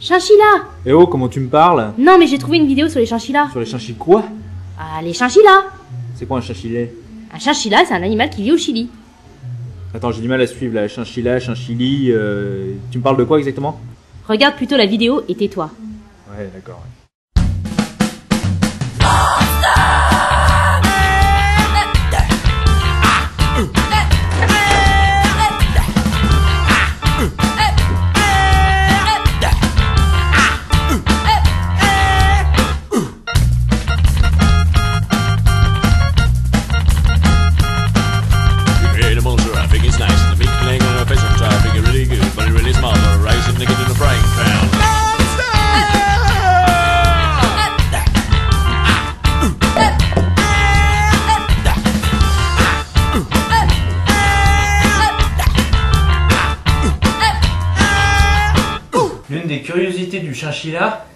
Chinchilla Eh oh, comment tu me parles? Non, mais j'ai trouvé une vidéo sur les chinchillas. Sur les chinchilles quoi? Ah, les chinchillas C'est quoi un chinchillet? Un chinchilla, c'est un animal qui vit au Chili. Attends, j'ai du mal à suivre là. Chinchilla, chinchilli. euh, Tu me parles de quoi exactement? Regarde plutôt la vidéo et tais-toi. Ouais, d'accord. ouais. Des curiosités du chinchilla,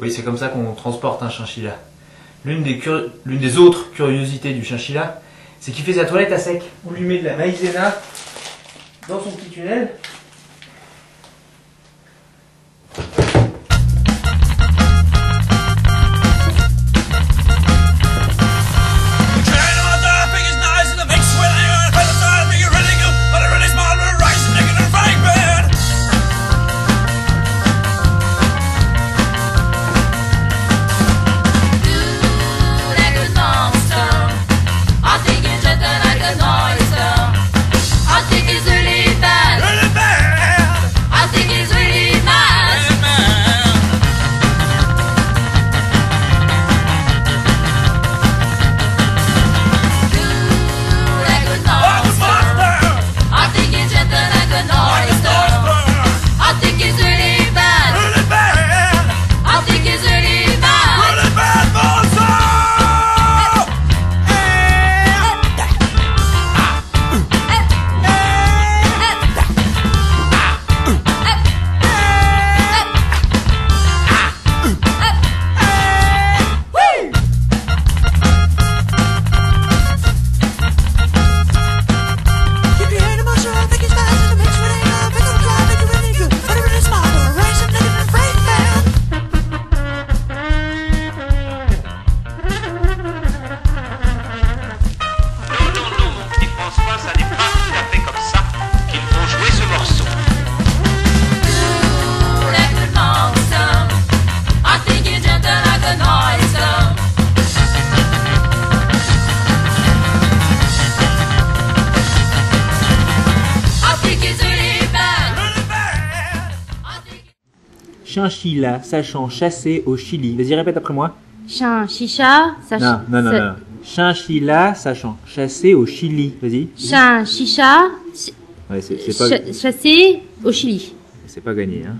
oui c'est comme ça qu'on transporte un chinchilla. L'une des, autres curiosités du chinchilla, c'est qu'il fait sa toilette à sec. On lui met de la maïzena dans son petit tunnel. François, ça n'est pas tout à fait comme ça qu'il faut jouer ce morceau. Chinchilla sachant chasser au Chili. Vas-y, répète après moi. Chin, chicha, ça Non, non, non, non. Chinchilla sachant chasser au Chili. Vas-y. Chin, chicha, Ouais, c'est c'est pas, ch- chassé au Chili. c'est pas gagné, hein.